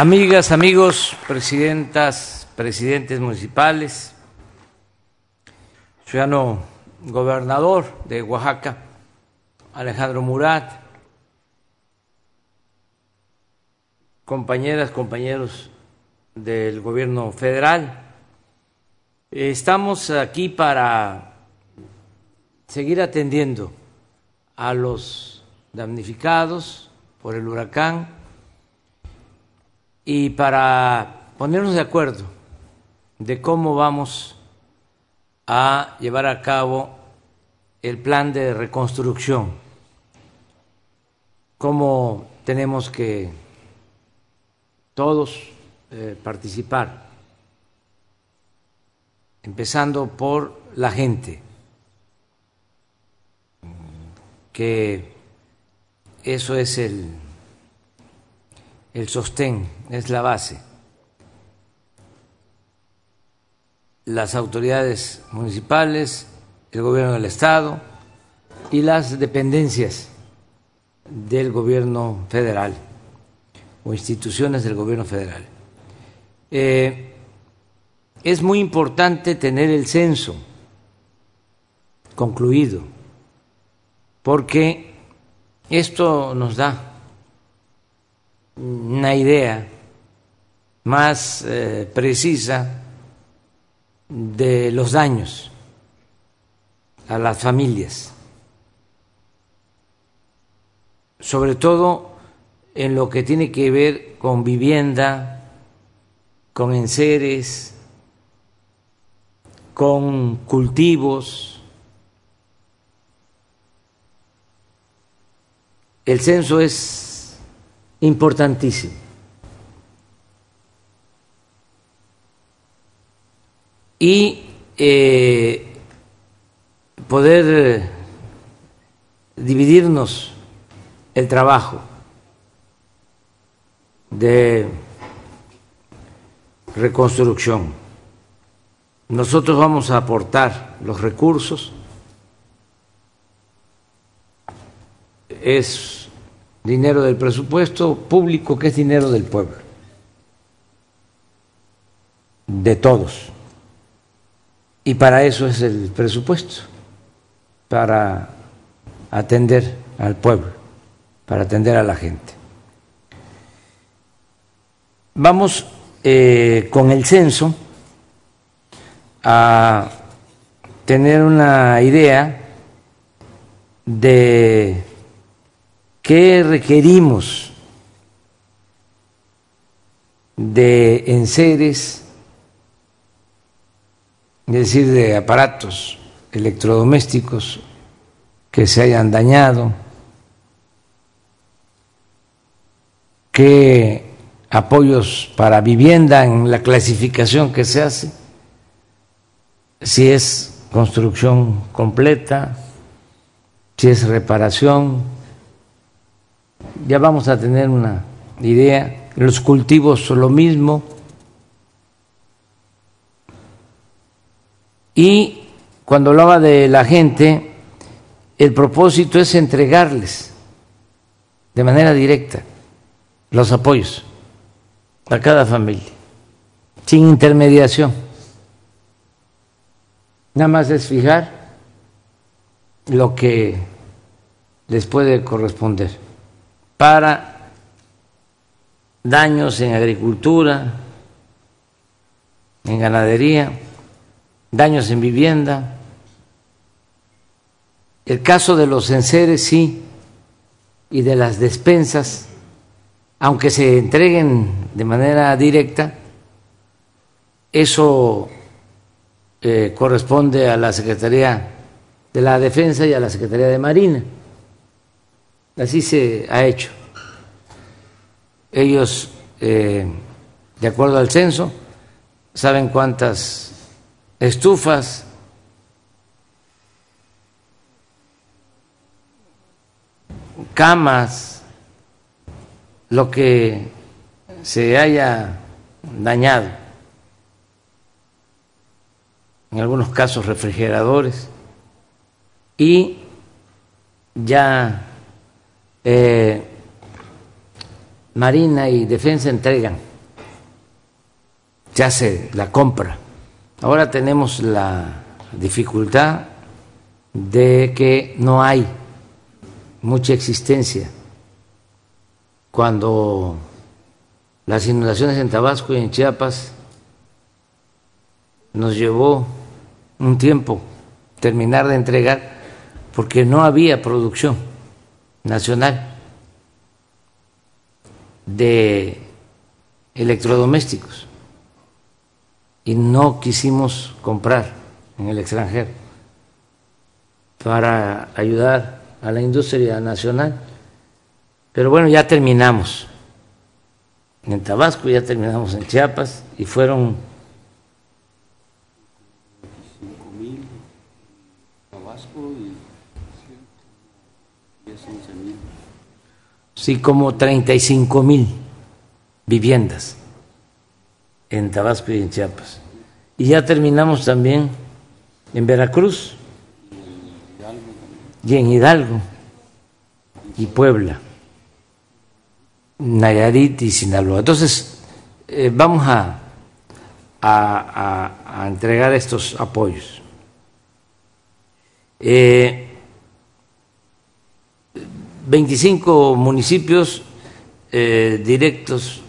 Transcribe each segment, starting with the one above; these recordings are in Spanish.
Amigas, amigos, presidentas, presidentes municipales, ciudadano gobernador de Oaxaca, Alejandro Murat, compañeras, compañeros del gobierno federal, estamos aquí para seguir atendiendo a los damnificados por el huracán y para ponernos de acuerdo de cómo vamos a llevar a cabo el plan de reconstrucción, cómo tenemos que todos eh, participar, empezando por la gente, que eso es el el sostén, es la base. Las autoridades municipales, el gobierno del Estado y las dependencias del gobierno federal o instituciones del gobierno federal. Eh, es muy importante tener el censo concluido, porque esto nos da una idea más eh, precisa de los daños a las familias, sobre todo en lo que tiene que ver con vivienda, con enseres, con cultivos. El censo es importantísimo. Y eh, poder eh, dividirnos el trabajo de reconstrucción. Nosotros vamos a aportar los recursos. Es dinero del presupuesto público que es dinero del pueblo, de todos. Y para eso es el presupuesto, para atender al pueblo, para atender a la gente. Vamos eh, con el censo a tener una idea de ¿Qué requerimos de enseres, es decir, de aparatos electrodomésticos que se hayan dañado? ¿Qué apoyos para vivienda en la clasificación que se hace? Si es construcción completa, si es reparación ya vamos a tener una idea. Los cultivos son lo mismo. Y cuando hablaba de la gente, el propósito es entregarles de manera directa los apoyos a cada familia, sin intermediación. Nada más es fijar lo que les puede corresponder para daños en agricultura, en ganadería, daños en vivienda. El caso de los enseres sí, y de las despensas, aunque se entreguen de manera directa, eso eh, corresponde a la Secretaría de la Defensa y a la Secretaría de Marina. Así se ha hecho. Ellos, eh, de acuerdo al censo, saben cuántas estufas, camas, lo que se haya dañado, en algunos casos refrigeradores, y ya eh, Marina y Defensa entregan se la compra. Ahora tenemos la dificultad de que no hay mucha existencia. Cuando las inundaciones en Tabasco y en Chiapas nos llevó un tiempo terminar de entregar porque no había producción nacional de electrodomésticos y no quisimos comprar en el extranjero para ayudar a la industria nacional. Pero bueno, ya terminamos en Tabasco, ya terminamos en Chiapas y fueron sí, como 35 mil viviendas en Tabasco y en Chiapas. Y ya terminamos también en Veracruz y en Hidalgo y Puebla, Nayarit y Sinaloa. Entonces, eh, vamos a, a, entregar estos apoyos. Eh, 25 municipios eh, directos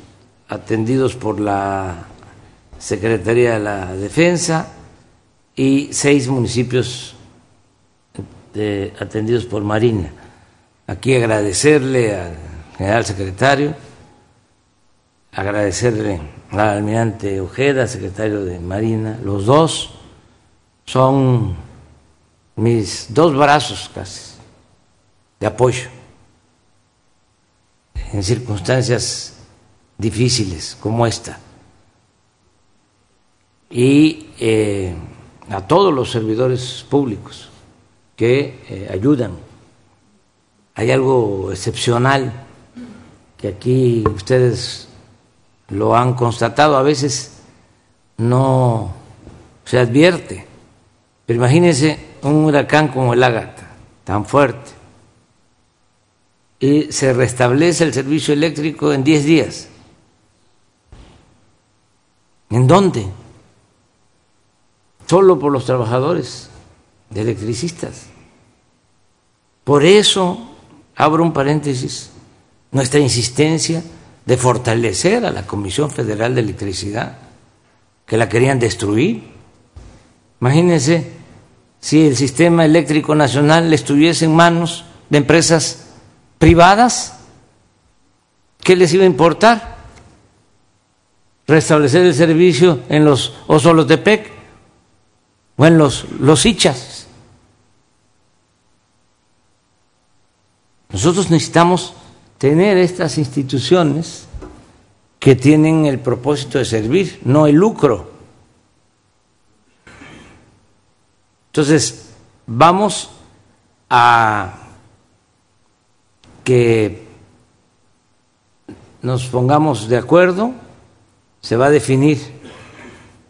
atendidos por la Secretaría de la Defensa y seis municipios eh, atendidos por Marina. Aquí agradecerle al general secretario, agradecerle al almirante Ojeda, secretario de Marina, los dos son mis dos brazos casi de apoyo en circunstancias difíciles como esta. Y eh, a todos los servidores públicos que eh, ayudan. Hay algo excepcional que aquí ustedes lo han constatado, a veces no se advierte, pero imagínense un huracán como el Ágata, tan fuerte, y se restablece el servicio eléctrico en 10 días. ¿En dónde? Solo por los trabajadores de electricistas. Por eso, abro un paréntesis, nuestra insistencia de fortalecer a la Comisión Federal de Electricidad, que la querían destruir. Imagínense si el sistema eléctrico nacional estuviese en manos de empresas privadas, ¿qué les iba a importar? Restablecer el servicio en los Osolotepec o en los, los Hichas. Nosotros necesitamos tener estas instituciones que tienen el propósito de servir, no el lucro. Entonces, vamos a que nos pongamos de acuerdo, se va a definir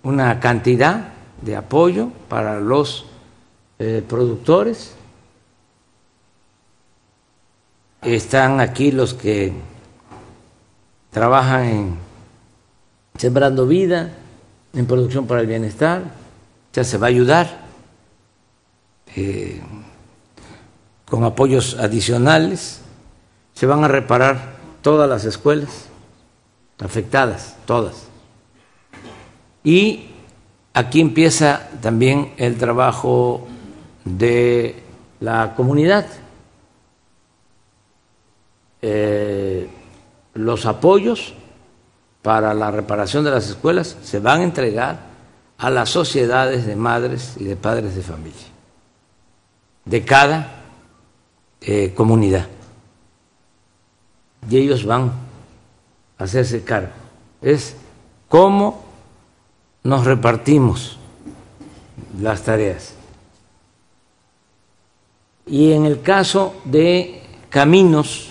una cantidad de apoyo para los eh, productores. Están aquí los que trabajan en Sembrando Vida, en Producción para el Bienestar, ya se va a ayudar eh, con apoyos adicionales se van a reparar todas las escuelas afectadas, todas. Y aquí empieza también el trabajo de la comunidad. Eh, los apoyos para la reparación de las escuelas se van a entregar a las sociedades de madres y de padres de familia de cada eh, comunidad y ellos van a hacerse cargo. Es cómo nos repartimos las tareas. Y en el caso de caminos,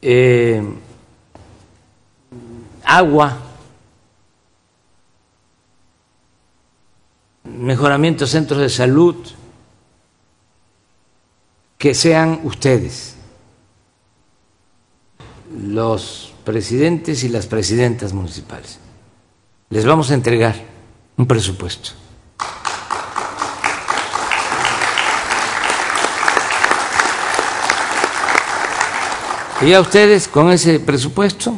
eh, agua, mejoramiento de centros de salud, que sean ustedes los presidentes y las presidentas municipales. Les vamos a entregar un presupuesto. Y ya ustedes con ese presupuesto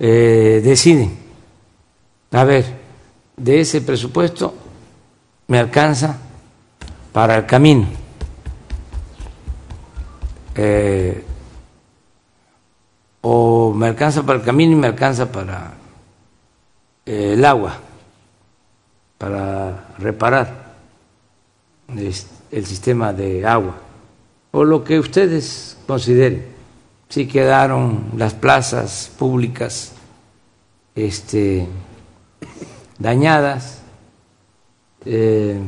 eh, deciden, a ver, de ese presupuesto me alcanza para el camino. Eh, o me alcanza para el camino y me alcanza para eh, el agua, para reparar el sistema de agua, o lo que ustedes consideren. Si quedaron las plazas públicas este, dañadas, eh,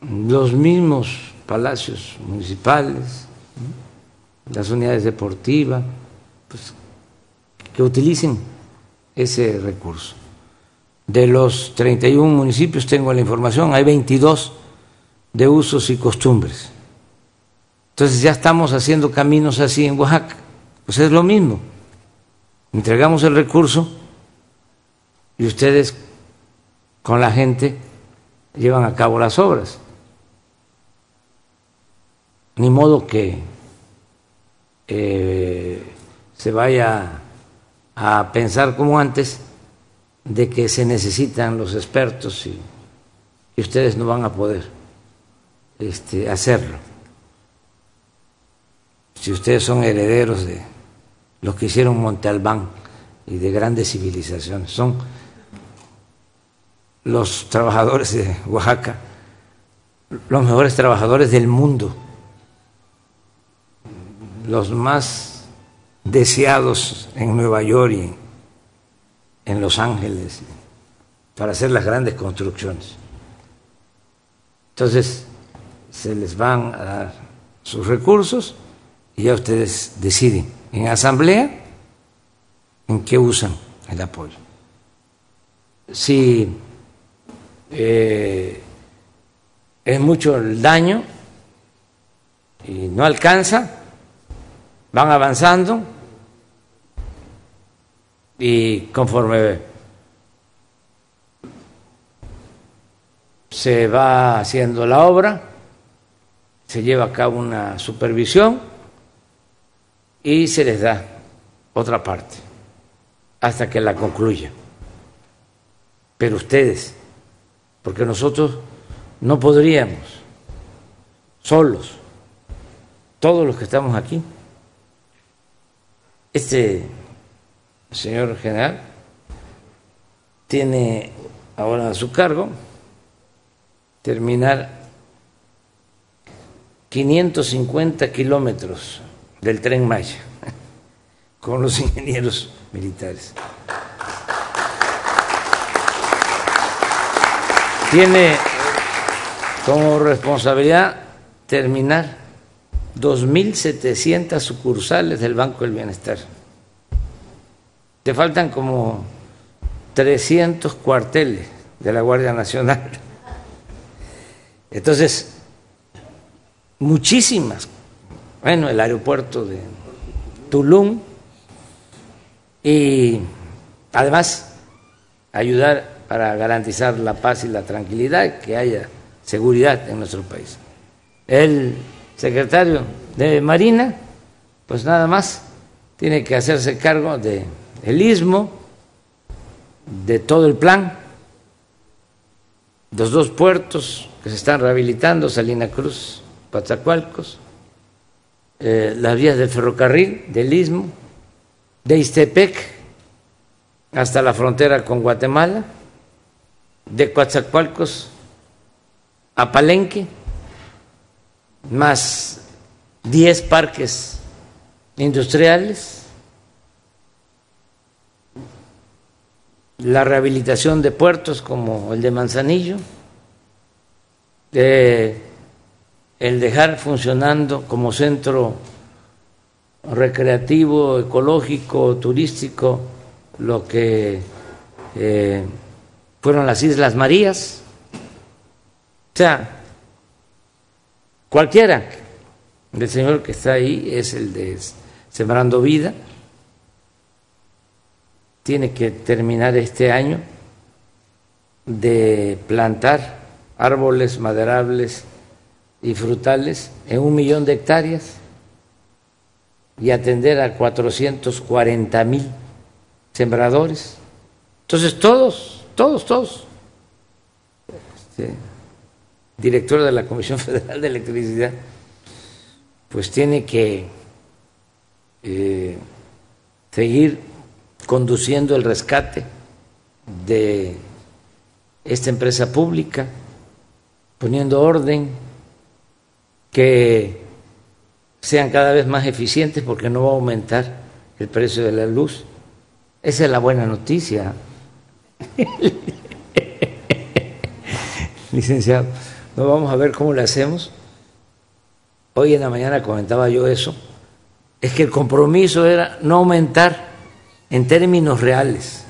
los mismos palacios municipales, las unidades deportivas, pues, que utilicen ese recurso. De los 31 municipios tengo la información, hay 22 de usos y costumbres. Entonces ya estamos haciendo caminos así en Oaxaca. Pues es lo mismo. Entregamos el recurso y ustedes con la gente llevan a cabo las obras. Ni modo que eh, se vaya a pensar como antes de que se necesitan los expertos y, ustedes no van a poder este, hacerlo. Si ustedes son herederos de los que hicieron Monte Albán y de grandes civilizaciones, son los trabajadores de Oaxaca, los mejores trabajadores del mundo los más deseados en Nueva York y en Los Ángeles para hacer las grandes construcciones. Entonces, se les van a dar sus recursos y ya ustedes deciden en asamblea en qué usan el apoyo. Si eh, es mucho el daño y no alcanza, van avanzando y conforme se va haciendo la obra, se lleva a cabo una supervisión y se les da otra parte hasta que la concluya. Pero ustedes, porque nosotros no podríamos, solos, todos los que estamos aquí, este señor general tiene ahora a su cargo terminar 550 kilómetros del tren Maya con los ingenieros militares. Tiene como responsabilidad terminar 2.700 sucursales del Banco del Bienestar. Te faltan como 300 cuarteles de la Guardia Nacional. Entonces, muchísimas. Bueno, el aeropuerto de Tulum y además ayudar para garantizar la paz y la tranquilidad, que haya seguridad en nuestro país. El secretario de Marina, pues nada más tiene que hacerse cargo de istmo, de todo el plan, los dos puertos que se están rehabilitando, Salina Cruz, Pazacualcos, eh, las vías del ferrocarril, del istmo, de Istepec hasta la frontera con Guatemala, de Coatzacoalcos a Palenque, más 10 parques industriales, la rehabilitación de puertos como el de Manzanillo, el dejar funcionando como centro recreativo, ecológico, turístico, lo que eh, fueron las Islas Marías. O sea, cualquiera El señor que está ahí es el de Sembrando Vida. Tiene que terminar este año de plantar árboles maderables y frutales en un millón de hectáreas y atender a 440 mil sembradores. Entonces todos, todos, todos, director de la Comisión Federal de Electricidad, pues tiene que eh, seguir conduciendo el rescate de esta empresa pública, poniendo orden, que sean cada vez más eficientes porque no va a aumentar el precio de la luz. Esa es la buena noticia. Licenciado, no vamos a ver cómo le hacemos. Hoy en la mañana comentaba yo eso. Es que el compromiso era no aumentar en términos reales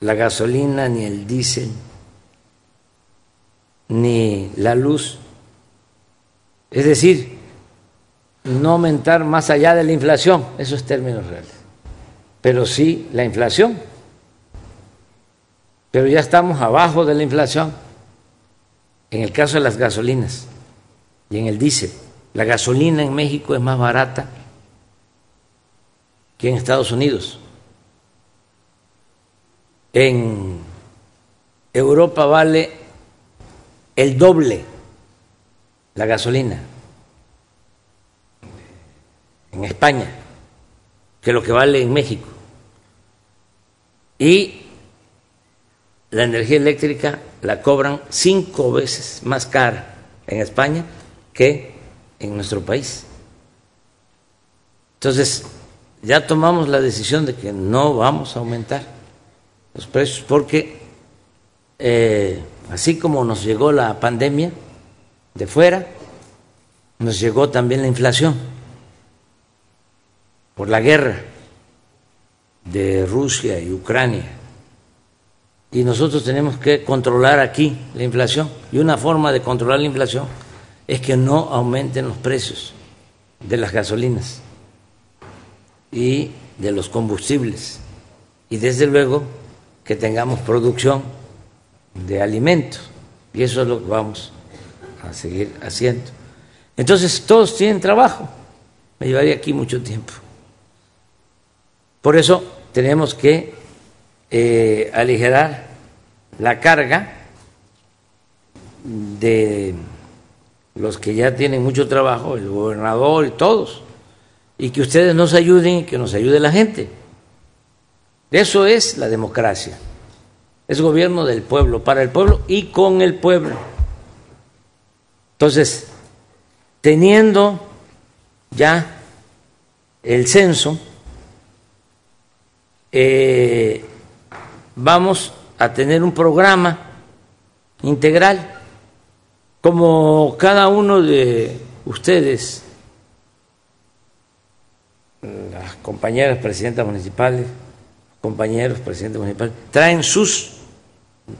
la gasolina, ni el diésel, ni la luz. Es decir, no aumentar más allá de la inflación, eso es términos reales, pero sí la inflación. Pero ya estamos abajo de la inflación en el caso de las gasolinas y en el diésel. La gasolina en México es más barata que en Estados Unidos. En Europa vale el doble la gasolina. En España, que lo que vale en México. Y la energía eléctrica la cobran cinco veces más cara en España que en nuestro país. Entonces, ya tomamos la decisión de que no vamos a aumentar los precios porque eh, así como nos llegó la pandemia de fuera, nos llegó también la inflación por la guerra de Rusia y Ucrania. Y nosotros tenemos que controlar aquí la inflación. Y una forma de controlar la inflación es que no aumenten los precios de las gasolinas y de los combustibles. Y desde luego que tengamos producción de alimentos. Y eso es lo que vamos a seguir haciendo. Entonces, todos tienen trabajo. Me llevaría aquí mucho tiempo. Por eso tenemos que eh, aligerar la carga de los que ya tienen mucho trabajo, el gobernador y todos, y que ustedes nos ayuden y que nos ayude la gente. Eso es la democracia. Es gobierno del pueblo, para el pueblo y con el pueblo. Entonces, teniendo ya el censo, eh, vamos a tener un programa integral, como cada uno de ustedes, las compañeras presidentas municipales, compañeros, presidentes municipales, traen sus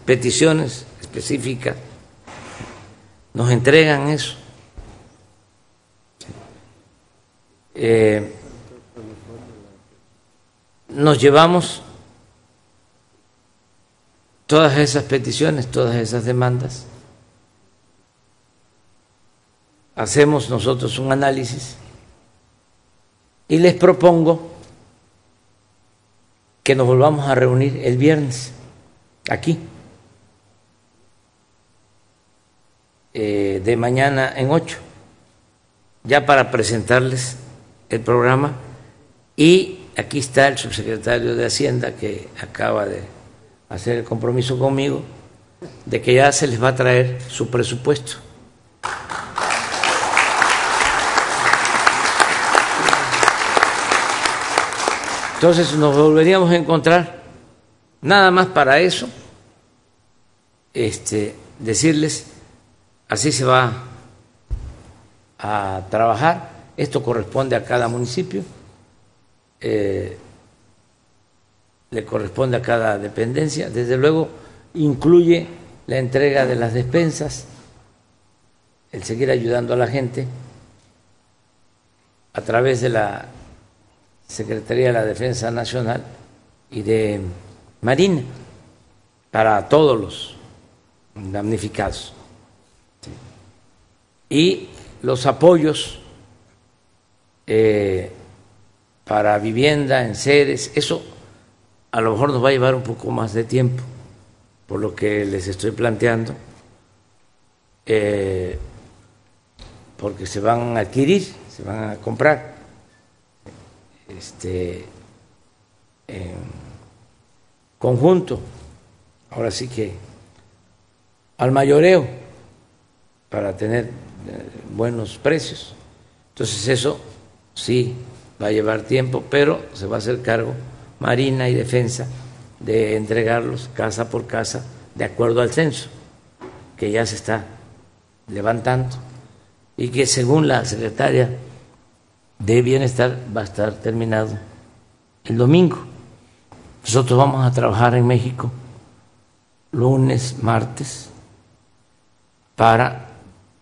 peticiones específicas, nos entregan eso. Eh, nos llevamos todas esas peticiones, todas esas demandas, hacemos nosotros un análisis y les propongo que nos volvamos a reunir el viernes aquí, eh, de mañana en ocho, ya para presentarles el programa. Y aquí está el subsecretario de Hacienda que acaba de hacer el compromiso conmigo de que ya se les va a traer su presupuesto. Entonces nos volveríamos a encontrar. Nada más para eso, este, decirles, así se va a trabajar, esto corresponde a cada municipio, eh, le corresponde a cada dependencia, desde luego incluye la entrega de las despensas, el seguir ayudando a la gente a través de la Secretaría de la Defensa Nacional y de Marina para todos los damnificados. Y los apoyos eh, para vivienda en sedes, eso a lo mejor nos va a llevar un poco más de tiempo, por lo que les estoy planteando, eh, porque se van a adquirir, se van a comprar este, en conjunto, ahora sí que al mayoreo, para tener eh, buenos precios. Entonces eso sí va a llevar tiempo, pero se va a hacer cargo Marina y Defensa de entregarlos casa por casa de acuerdo al censo que ya se está levantando y que según la secretaria de Bienestar va a estar terminado el domingo. Nosotros vamos a trabajar en México lunes, martes, para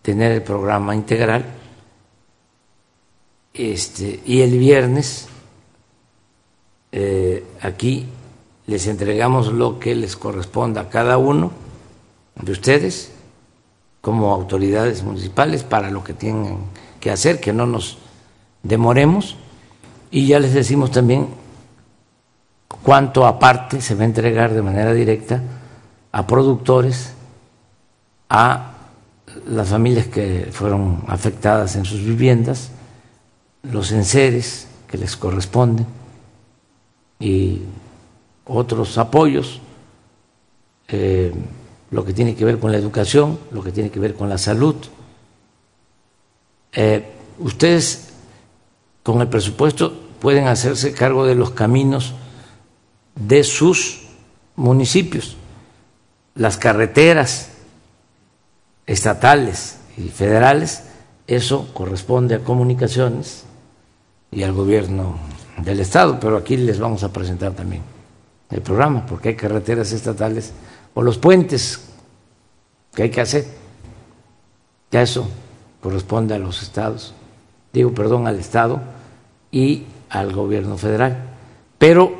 tener el programa integral. Este, y el viernes eh, aquí les entregamos lo que les corresponda a cada uno de ustedes como autoridades municipales para lo que tienen que hacer, que no nos demoremos. Y ya les decimos también cuánto aparte se va a entregar de manera directa a productores, a las familias que fueron afectadas en sus viviendas, los enseres que les corresponden y otros apoyos, eh, lo que tiene que ver con la educación, lo que tiene que ver con la salud. Eh, ustedes con el presupuesto pueden hacerse cargo de los caminos de sus municipios, las carreteras estatales y federales, eso corresponde a comunicaciones y al gobierno del Estado, pero aquí les vamos a presentar también el programa, porque hay carreteras estatales o los puentes que hay que hacer. Ya eso corresponde a los estados, digo, perdón, al Estado y al gobierno federal. Pero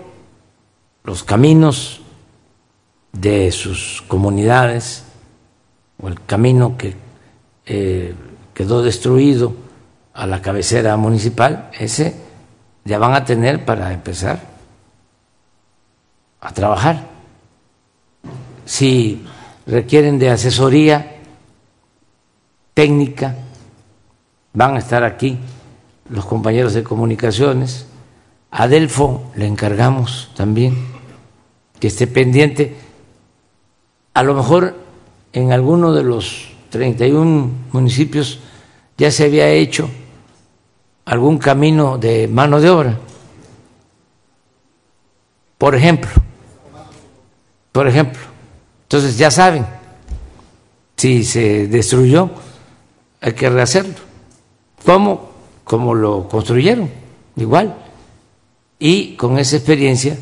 los caminos de sus comunidades o el camino que eh, quedó destruido a la cabecera municipal, ese ya van a tener para empezar a trabajar. Si requieren de asesoría técnica, van a estar aquí los compañeros de comunicaciones. A Delfo le encargamos también que esté pendiente. A lo mejor en alguno de los 31 municipios ya se había hecho algún camino de mano de obra. Por ejemplo, por ejemplo, entonces ya saben, si se destruyó, hay que rehacerlo. ¿Cómo? Como lo construyeron, igual. Y con esa experiencia,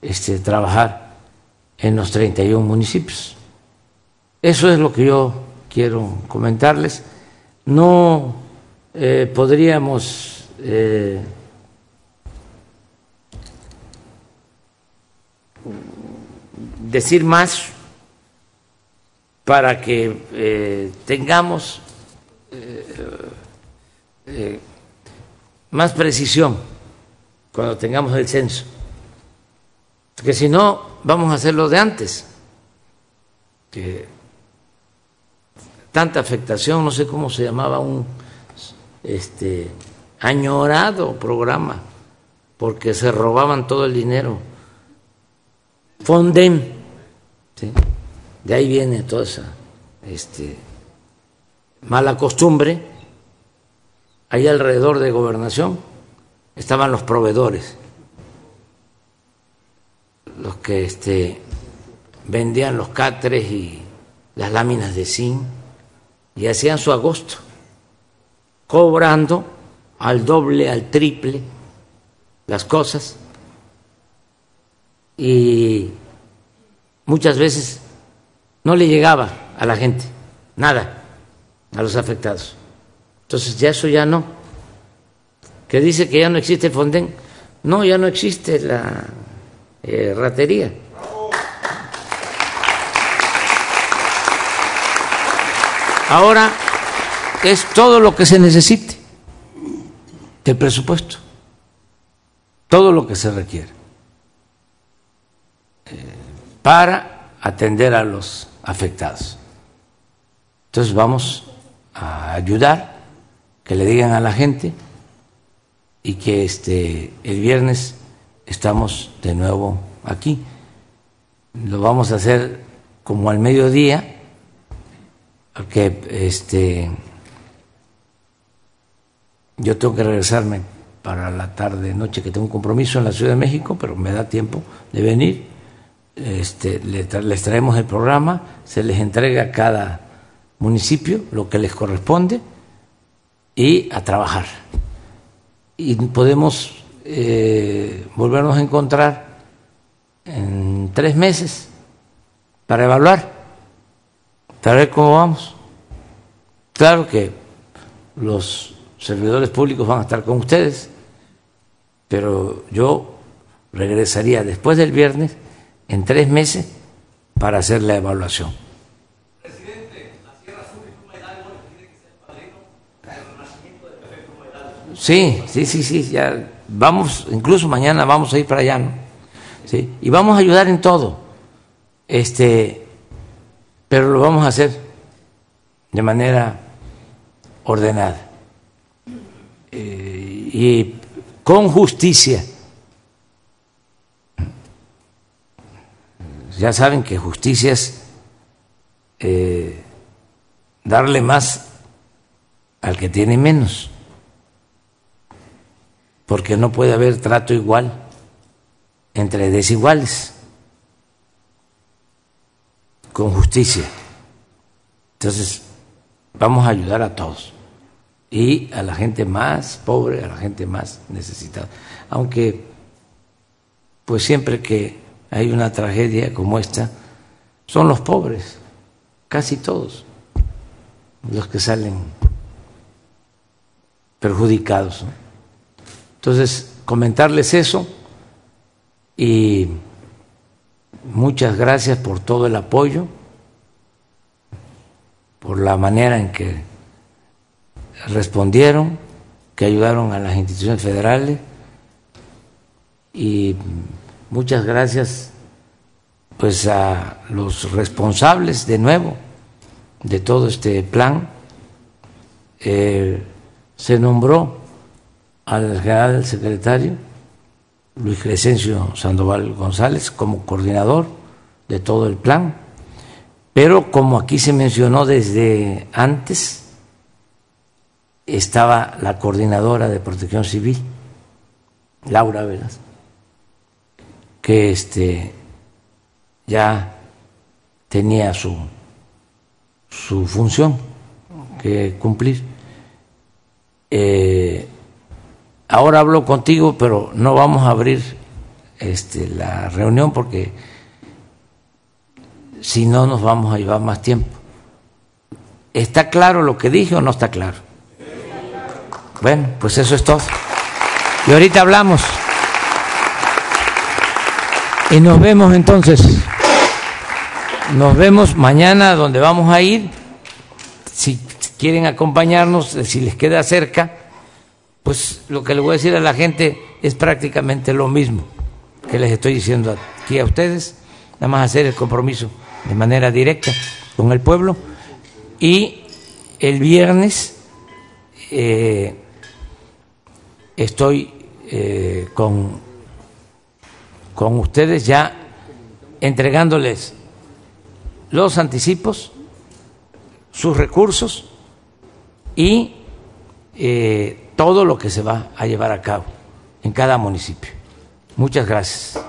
este, trabajar en los 31 municipios. Eso es lo que yo quiero comentarles. No eh, podríamos eh, decir más para que eh, tengamos más precisión cuando tengamos el censo. Porque si no, vamos a hacerlo de antes. Que tanta afectación, no sé cómo se llamaba un este añorado programa, porque se robaban todo el dinero. Fonden, de ahí viene toda esa este, mala costumbre. Ahí alrededor de gobernación estaban los proveedores, los que este, vendían los catres y las láminas de zinc y hacían su agosto, cobrando al doble, al triple las cosas y muchas veces no le llegaba a la gente nada, a los afectados. Entonces ya eso ya no. que dice que ya no existe Fonden. No, ya no existe la eh, ratería. Ahora es todo lo que se necesite del presupuesto, todo lo que se requiere eh, para atender a los afectados. Entonces vamos a ayudar, que le digan a la gente y que este el viernes estamos de nuevo aquí. Lo vamos a hacer como al mediodía, porque este yo tengo que regresarme para la tarde noche que tengo un compromiso en la Ciudad de México, pero me da tiempo de venir. Este, les traemos el programa, se les entrega a cada municipio lo que les corresponde y a trabajar. Y podemos eh, volvernos a encontrar en tres meses para evaluar, para ver cómo vamos. Claro que los servidores públicos van a estar con ustedes, pero yo regresaría después del viernes en tres meses para hacer la evaluación. Presidente, la Sierra Sur y tiene que ser padrino del renacimiento del Sí, sí, sí, sí, ya vamos, incluso mañana vamos a ir para allá, ¿no? ¿Sí? Y vamos a ayudar en todo, este, pero lo vamos a hacer de manera ordenada eh, y con justicia. Ya saben que justicia es eh, darle más al que tiene menos, porque no puede haber trato igual entre desiguales, con justicia. Entonces, vamos a ayudar a todos y a la gente más pobre, a la gente más necesitada. Aunque, pues siempre que hay una tragedia como esta, son los pobres, casi todos, los que salen perjudicados. Entonces, comentarles eso y muchas gracias por todo el apoyo, por la manera en que respondieron, que ayudaron a las instituciones federales y muchas gracias pues a los responsables de nuevo de todo este plan. Eh, se nombró al general secretario Luis Crescencio Sandoval González como coordinador de todo el plan, pero como aquí se mencionó desde antes, estaba la coordinadora de protección civil, Laura Velas, que este, ya tenía su, su función que cumplir. Eh, ahora hablo contigo, pero no vamos a abrir este, la reunión porque si no nos vamos a llevar más tiempo. ¿Está claro lo que dije o no está claro? Bueno, pues eso es todo. Y ahorita hablamos. Y nos vemos entonces. Nos vemos mañana donde vamos a ir. Si quieren acompañarnos, si les queda cerca, pues lo que le voy a decir a la gente es prácticamente lo mismo que les estoy diciendo aquí a ustedes. Nada más hacer el compromiso de manera directa con el pueblo. Y el viernes eh, estoy eh, con, con ustedes ya entregándoles los anticipos, sus recursos y eh, todo lo que se va a llevar a cabo en cada municipio. Muchas gracias.